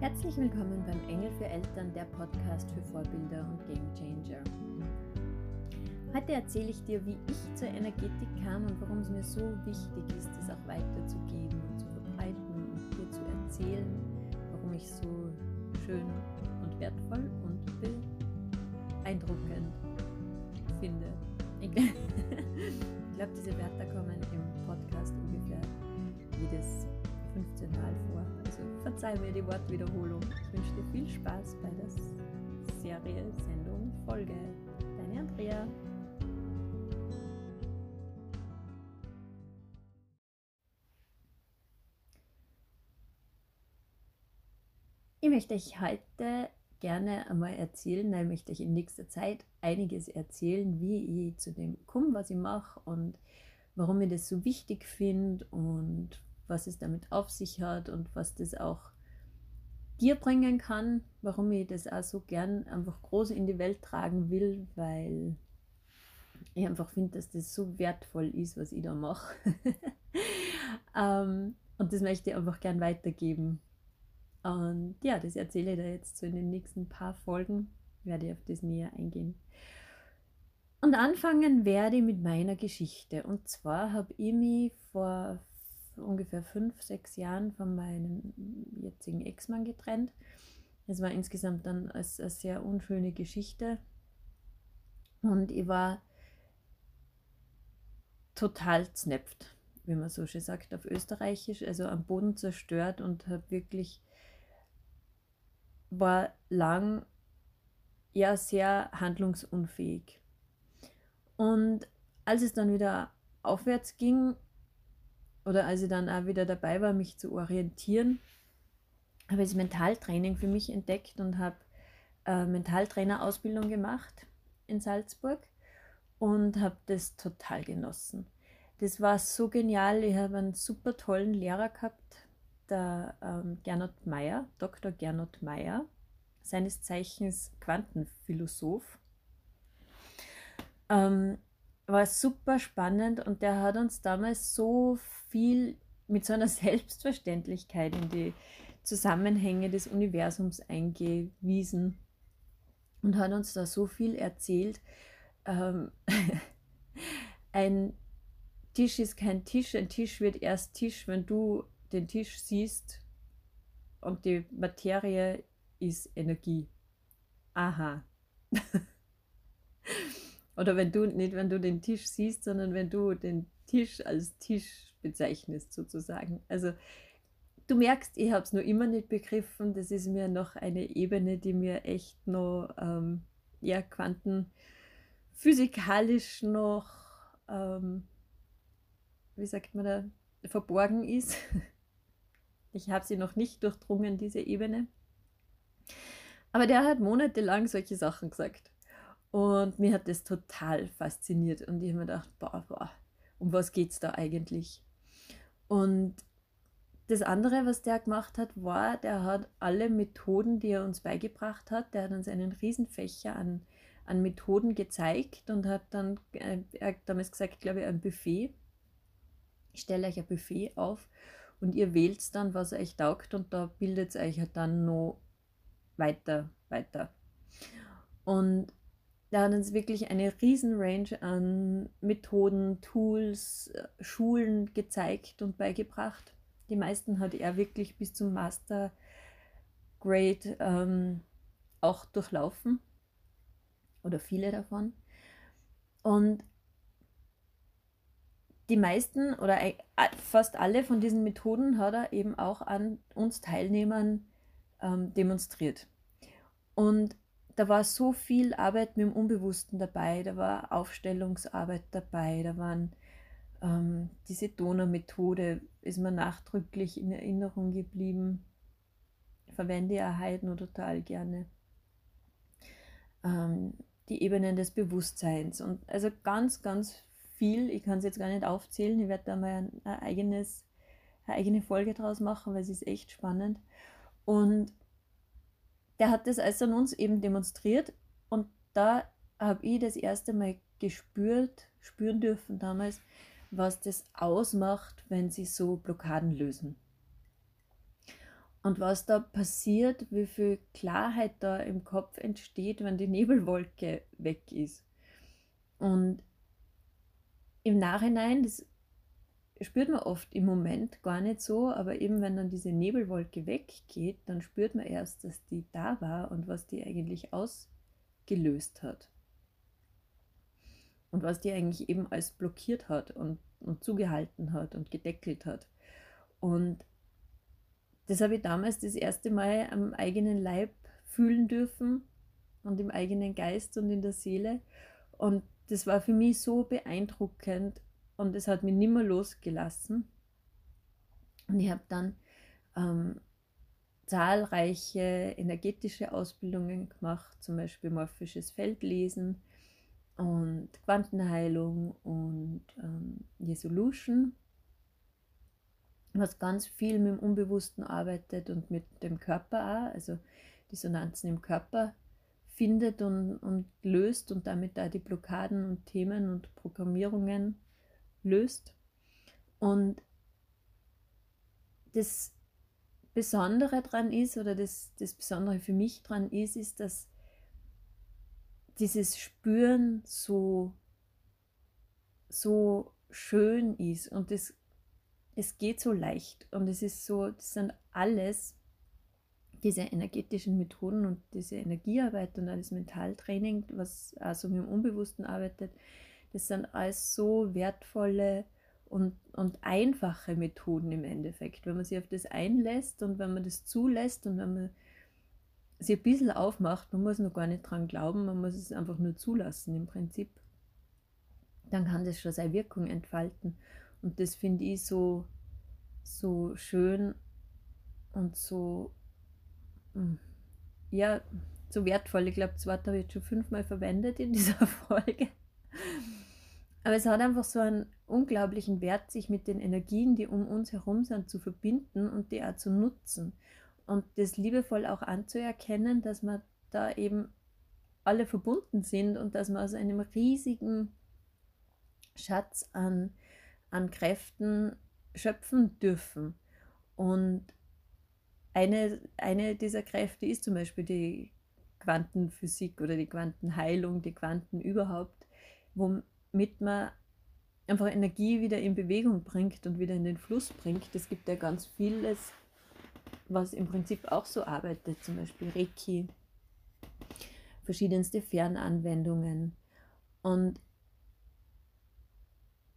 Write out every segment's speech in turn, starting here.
Herzlich willkommen beim Engel für Eltern, der Podcast für Vorbilder und Game Changer. Heute erzähle ich dir, wie ich zur Energetik kam und warum es mir so wichtig ist, es auch weiterzugeben und zu verbreiten und dir zu erzählen, warum ich so schön und wertvoll und beeindruckend finde. Ich glaube, diese Wörter kommen im Podcast ungefähr verzeih mir die Wortwiederholung. Ich wünsche dir viel Spaß bei der Serie, Sendung, Folge. Deine Andrea. Ich möchte euch heute gerne einmal erzählen, ich möchte euch in nächster Zeit einiges erzählen, wie ich zu dem komme, was ich mache und warum ich das so wichtig finde und was es damit auf sich hat und was das auch dir bringen kann, warum ich das auch so gern einfach groß in die Welt tragen will, weil ich einfach finde, dass das so wertvoll ist, was ich da mache. ähm, und das möchte ich einfach gern weitergeben. Und ja, das erzähle ich da jetzt so in den nächsten paar Folgen, werde ich auf das näher eingehen. Und anfangen werde ich mit meiner Geschichte. Und zwar habe ich mich vor ungefähr fünf, sechs Jahren von meinem jetzigen Ex-Mann getrennt. Es war insgesamt dann eine, eine sehr unschöne Geschichte. Und ich war total znepft, wie man so schön sagt auf Österreichisch, also am Boden zerstört und habe wirklich, war lang ja sehr handlungsunfähig. Und als es dann wieder aufwärts ging, oder als ich dann auch wieder dabei war, mich zu orientieren, habe ich das Mentaltraining für mich entdeckt und habe äh, Mentaltrainerausbildung gemacht in Salzburg und habe das total genossen. Das war so genial. Ich habe einen super tollen Lehrer gehabt, der ähm, Gernot Meyer, Dr. Gernot Meyer, seines Zeichens Quantenphilosoph. Ähm, war super spannend und der hat uns damals so viel mit so einer Selbstverständlichkeit in die Zusammenhänge des Universums eingewiesen und hat uns da so viel erzählt. Ähm, ein Tisch ist kein Tisch, ein Tisch wird erst Tisch, wenn du den Tisch siehst und die Materie ist Energie. Aha. Oder wenn du nicht, wenn du den Tisch siehst, sondern wenn du den Tisch als Tisch bezeichnest, sozusagen. Also du merkst, ich habe es noch immer nicht begriffen. Das ist mir noch eine Ebene, die mir echt noch ähm, ja, quantenphysikalisch noch, ähm, wie sagt man da, verborgen ist. Ich habe sie noch nicht durchdrungen, diese Ebene. Aber der hat monatelang solche Sachen gesagt. Und mir hat das total fasziniert. Und ich habe mir gedacht, boah, boah, um was geht es da eigentlich? Und das andere, was der gemacht hat, war, der hat alle Methoden, die er uns beigebracht hat, der hat uns einen Riesenfächer an, an Methoden gezeigt und hat dann, äh, er hat damals gesagt, glaube ich, ein Buffet. Ich stelle euch ein Buffet auf und ihr wählt dann, was euch taugt und da bildet es euch dann noch weiter, weiter. Und da hat uns wirklich eine riesen Range an Methoden, Tools, äh, Schulen gezeigt und beigebracht. Die meisten hat er wirklich bis zum Master Grade ähm, auch durchlaufen oder viele davon. Und die meisten oder fast alle von diesen Methoden hat er eben auch an uns Teilnehmern ähm, demonstriert. Und da war so viel Arbeit mit dem Unbewussten dabei, da war Aufstellungsarbeit dabei, da waren ähm, diese Donau-Methode, ist mir nachdrücklich in Erinnerung geblieben. Verwende ja heute nur total gerne. Ähm, die Ebenen des Bewusstseins und also ganz, ganz viel. Ich kann es jetzt gar nicht aufzählen. Ich werde da mal ein, ein eigenes, eine eigene Folge draus machen, weil es ist echt spannend. Und der hat das alles an uns eben demonstriert und da habe ich das erste Mal gespürt, spüren dürfen damals, was das ausmacht, wenn sie so Blockaden lösen. Und was da passiert, wie viel Klarheit da im Kopf entsteht, wenn die Nebelwolke weg ist. Und im Nachhinein, das spürt man oft im Moment gar nicht so, aber eben wenn dann diese Nebelwolke weggeht, dann spürt man erst, dass die da war und was die eigentlich ausgelöst hat. Und was die eigentlich eben als blockiert hat und, und zugehalten hat und gedeckelt hat. Und das habe ich damals das erste Mal am eigenen Leib fühlen dürfen und im eigenen Geist und in der Seele. Und das war für mich so beeindruckend und es hat mich nimmer losgelassen. Und ich habe dann ähm, zahlreiche energetische Ausbildungen gemacht, zum Beispiel morphisches Feldlesen und Quantenheilung und ähm, Resolution, was ganz viel mit dem Unbewussten arbeitet und mit dem Körper auch, also Dissonanzen im Körper findet und, und löst und damit da die Blockaden und Themen und Programmierungen löst. Und das Besondere daran ist, oder das, das Besondere für mich daran ist, ist, dass dieses Spüren so, so schön ist und es, es geht so leicht und es ist so, das sind alles diese energetischen Methoden und diese Energiearbeit und das Mentaltraining, was also mit dem Unbewussten arbeitet, das sind alles so wertvolle und, und einfache Methoden im Endeffekt. Wenn man sich auf das einlässt und wenn man das zulässt und wenn man sich ein bisschen aufmacht, man muss noch gar nicht dran glauben, man muss es einfach nur zulassen im Prinzip, dann kann das schon seine Wirkung entfalten. Und das finde ich so, so schön und so hm. ja, so wertvoll. Ich glaube, das Wort habe ich jetzt schon fünfmal verwendet in dieser Folge. Aber es hat einfach so einen unglaublichen Wert, sich mit den Energien, die um uns herum sind, zu verbinden und die auch zu nutzen. Und das liebevoll auch anzuerkennen, dass wir da eben alle verbunden sind und dass wir aus einem riesigen Schatz an, an Kräften schöpfen dürfen. Und eine, eine dieser Kräfte ist zum Beispiel die Quantenphysik oder die Quantenheilung, die Quanten überhaupt, womit man einfach Energie wieder in Bewegung bringt und wieder in den Fluss bringt. Es gibt ja ganz vieles, was im Prinzip auch so arbeitet, zum Beispiel Reiki, verschiedenste Fernanwendungen und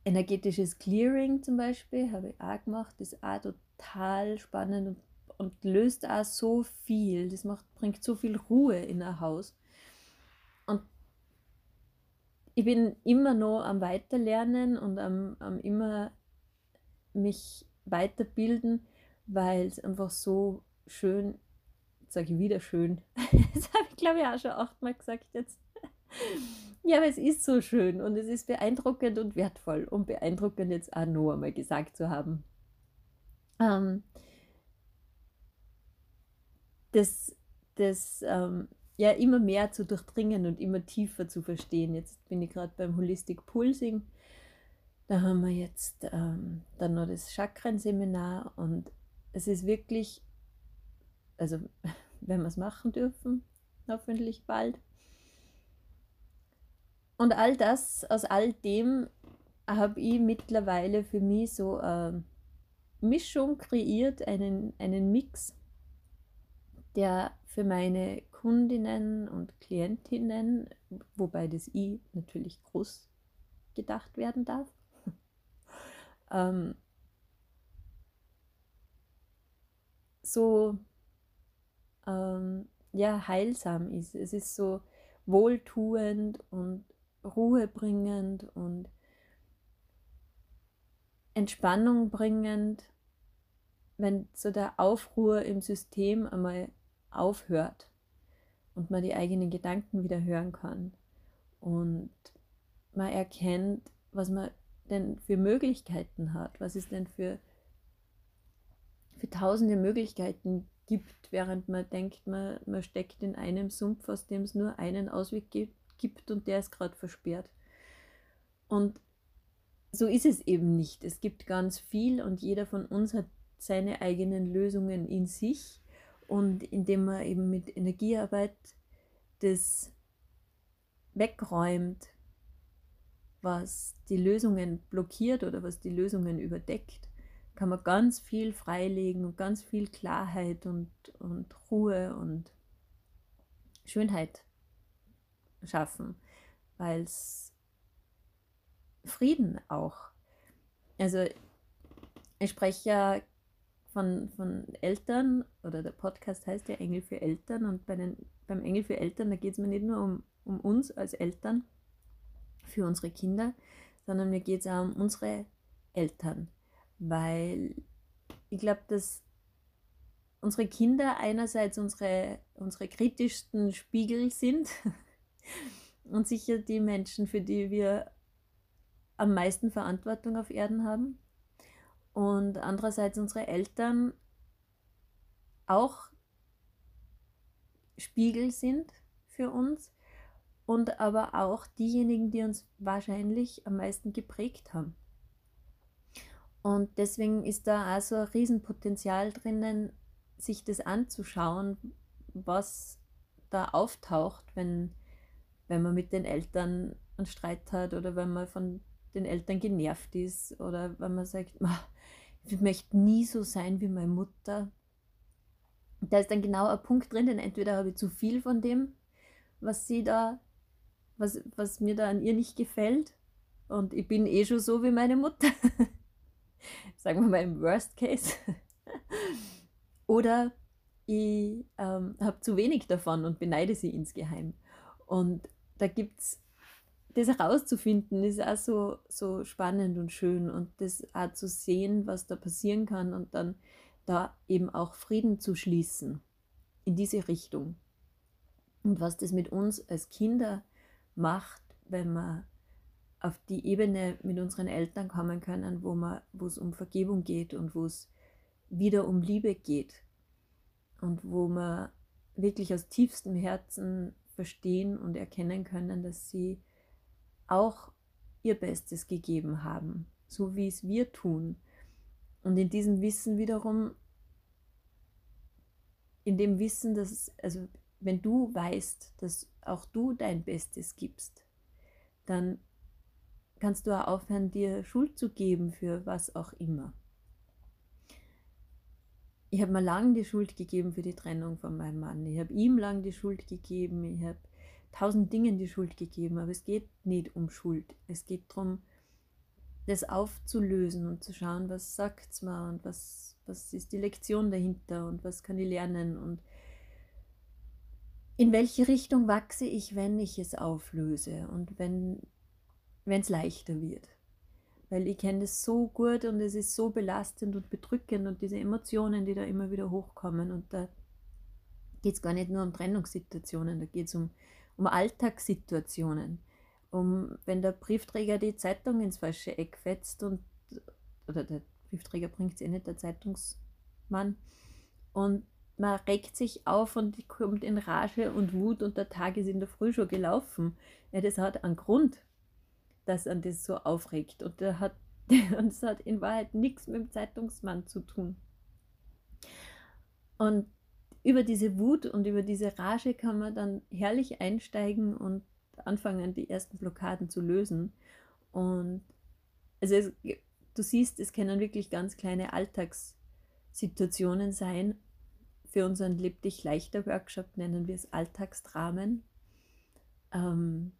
energetisches Clearing zum Beispiel habe ich auch gemacht, ist auch total spannend und und löst auch so viel. Das macht, bringt so viel Ruhe in ein Haus. Und ich bin immer noch am Weiterlernen und am, am immer mich weiterbilden, weil es einfach so schön, sage ich wieder schön, das habe ich glaube ich auch schon achtmal gesagt jetzt. Ja, aber es ist so schön und es ist beeindruckend und wertvoll und beeindruckend jetzt auch noch einmal gesagt zu haben. Ähm, das, das ähm, ja immer mehr zu durchdringen und immer tiefer zu verstehen. Jetzt bin ich gerade beim Holistic Pulsing. Da haben wir jetzt ähm, dann noch das Chakrenseminar und es ist wirklich, also wenn wir es machen dürfen, hoffentlich bald. Und all das, aus all dem habe ich mittlerweile für mich so eine Mischung kreiert, einen, einen Mix der für meine Kundinnen und Klientinnen, wobei das I natürlich groß gedacht werden darf, ähm, so ähm, ja, heilsam ist. Es ist so wohltuend und ruhebringend und Entspannung bringend, wenn so der Aufruhr im System einmal aufhört und man die eigenen Gedanken wieder hören kann und man erkennt, was man denn für Möglichkeiten hat, was es denn für, für tausende Möglichkeiten gibt, während man denkt, man, man steckt in einem Sumpf, aus dem es nur einen Ausweg gibt und der ist gerade versperrt. Und so ist es eben nicht. Es gibt ganz viel und jeder von uns hat seine eigenen Lösungen in sich und indem man eben mit Energiearbeit das wegräumt, was die Lösungen blockiert oder was die Lösungen überdeckt, kann man ganz viel freilegen und ganz viel Klarheit und, und Ruhe und Schönheit schaffen, weil es Frieden auch. Also ich spreche ja von, von Eltern oder der Podcast heißt ja Engel für Eltern und bei den, beim Engel für Eltern, da geht es mir nicht nur um, um uns als Eltern, für unsere Kinder, sondern mir geht es auch um unsere Eltern, weil ich glaube, dass unsere Kinder einerseits unsere, unsere kritischsten Spiegel sind und sicher die Menschen, für die wir am meisten Verantwortung auf Erden haben und andererseits unsere Eltern auch Spiegel sind für uns und aber auch diejenigen, die uns wahrscheinlich am meisten geprägt haben. Und deswegen ist da auch so ein Riesenpotenzial drinnen, sich das anzuschauen, was da auftaucht, wenn, wenn man mit den Eltern einen Streit hat oder wenn man von den Eltern genervt ist oder wenn man sagt, ich möchte nie so sein wie meine Mutter. Da ist dann genau ein Punkt drin, denn entweder habe ich zu viel von dem, was sie da, was, was mir da an ihr nicht gefällt. Und ich bin eh schon so wie meine Mutter. Sagen wir mal im Worst Case. Oder ich ähm, habe zu wenig davon und beneide sie insgeheim. Und da gibt es das herauszufinden ist auch so, so spannend und schön und das auch zu sehen, was da passieren kann und dann da eben auch Frieden zu schließen in diese Richtung. Und was das mit uns als Kinder macht, wenn wir auf die Ebene mit unseren Eltern kommen können, wo, es um Vergebung geht und wo es wieder um Liebe geht und wo wir wirklich aus tiefstem Herzen verstehen und erkennen können, dass sie auch ihr Bestes gegeben haben, so wie es wir tun. Und in diesem Wissen wiederum, in dem Wissen, dass, also wenn du weißt, dass auch du dein Bestes gibst, dann kannst du auch aufhören, dir Schuld zu geben für was auch immer. Ich habe mir lange die Schuld gegeben für die Trennung von meinem Mann. Ich habe ihm lange die Schuld gegeben. Ich habe tausend Dingen die Schuld gegeben, aber es geht nicht um Schuld. Es geht darum, das aufzulösen und zu schauen, was sagt es mir und was, was ist die Lektion dahinter und was kann ich lernen und in welche Richtung wachse ich, wenn ich es auflöse und wenn es leichter wird. Weil ich kenne das so gut und es ist so belastend und bedrückend und diese Emotionen, die da immer wieder hochkommen. Und da geht es gar nicht nur um Trennungssituationen, da geht es um um Alltagssituationen, um wenn der Briefträger die Zeitung ins falsche Eck fetzt und oder der Briefträger bringt es eh nicht, der Zeitungsmann, und man regt sich auf und kommt in Rage und Wut und der Tag ist in der Früh schon gelaufen. Ja, das hat einen Grund, dass an das so aufregt. Und der hat, und es hat in Wahrheit nichts mit dem Zeitungsmann zu tun. Und über diese Wut und über diese Rage kann man dann herrlich einsteigen und anfangen, die ersten Blockaden zu lösen. Und also es, du siehst, es können wirklich ganz kleine Alltagssituationen sein. Für unseren Leb dich leichter Workshop nennen wir es Alltagsdramen. Ähm,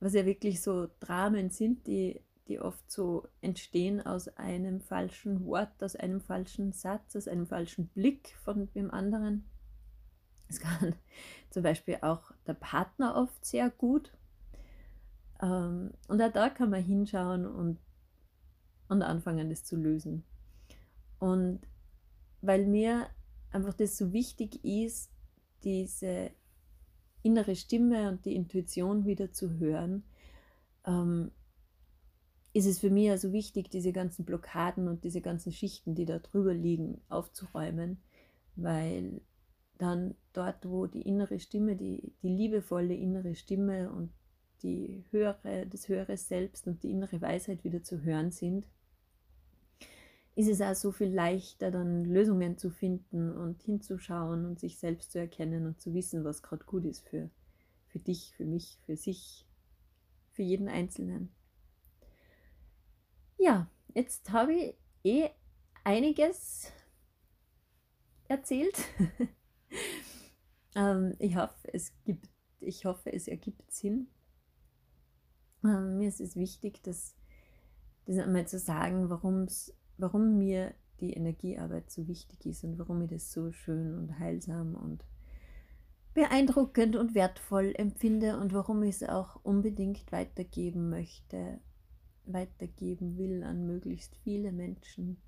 was ja wirklich so Dramen sind, die, die oft so entstehen aus einem falschen Wort, aus einem falschen Satz, aus einem falschen Blick von dem anderen. Es kann zum Beispiel auch der Partner oft sehr gut. Ähm, und auch da kann man hinschauen und, und anfangen, das zu lösen. Und weil mir einfach das so wichtig ist, diese innere Stimme und die Intuition wieder zu hören, ähm, ist es für mich also wichtig, diese ganzen Blockaden und diese ganzen Schichten, die da drüber liegen, aufzuräumen, weil dann dort, wo die innere Stimme, die, die liebevolle innere Stimme und die höhere, das höhere Selbst und die innere Weisheit wieder zu hören sind, ist es auch so viel leichter, dann Lösungen zu finden und hinzuschauen und sich selbst zu erkennen und zu wissen, was gerade gut ist für, für dich, für mich, für sich, für jeden Einzelnen. Ja, jetzt habe ich eh einiges erzählt. ähm, ich hoffe, es gibt, ich hoffe, es ergibt Sinn. Ähm, mir ist es wichtig, dass das einmal zu sagen, warum mir die Energiearbeit so wichtig ist und warum ich das so schön und heilsam und beeindruckend und wertvoll empfinde und warum ich es auch unbedingt weitergeben möchte, weitergeben will an möglichst viele Menschen,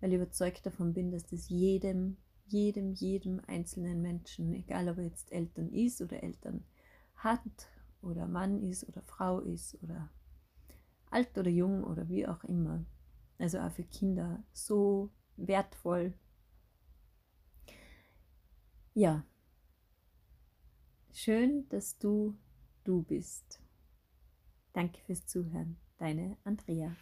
weil ich überzeugt davon bin, dass das jedem, jedem, jedem einzelnen Menschen, egal ob er jetzt Eltern ist oder Eltern hat oder Mann ist oder Frau ist oder alt oder jung oder wie auch immer. Also auch für Kinder so wertvoll. Ja, schön, dass du du bist. Danke fürs Zuhören, deine Andrea.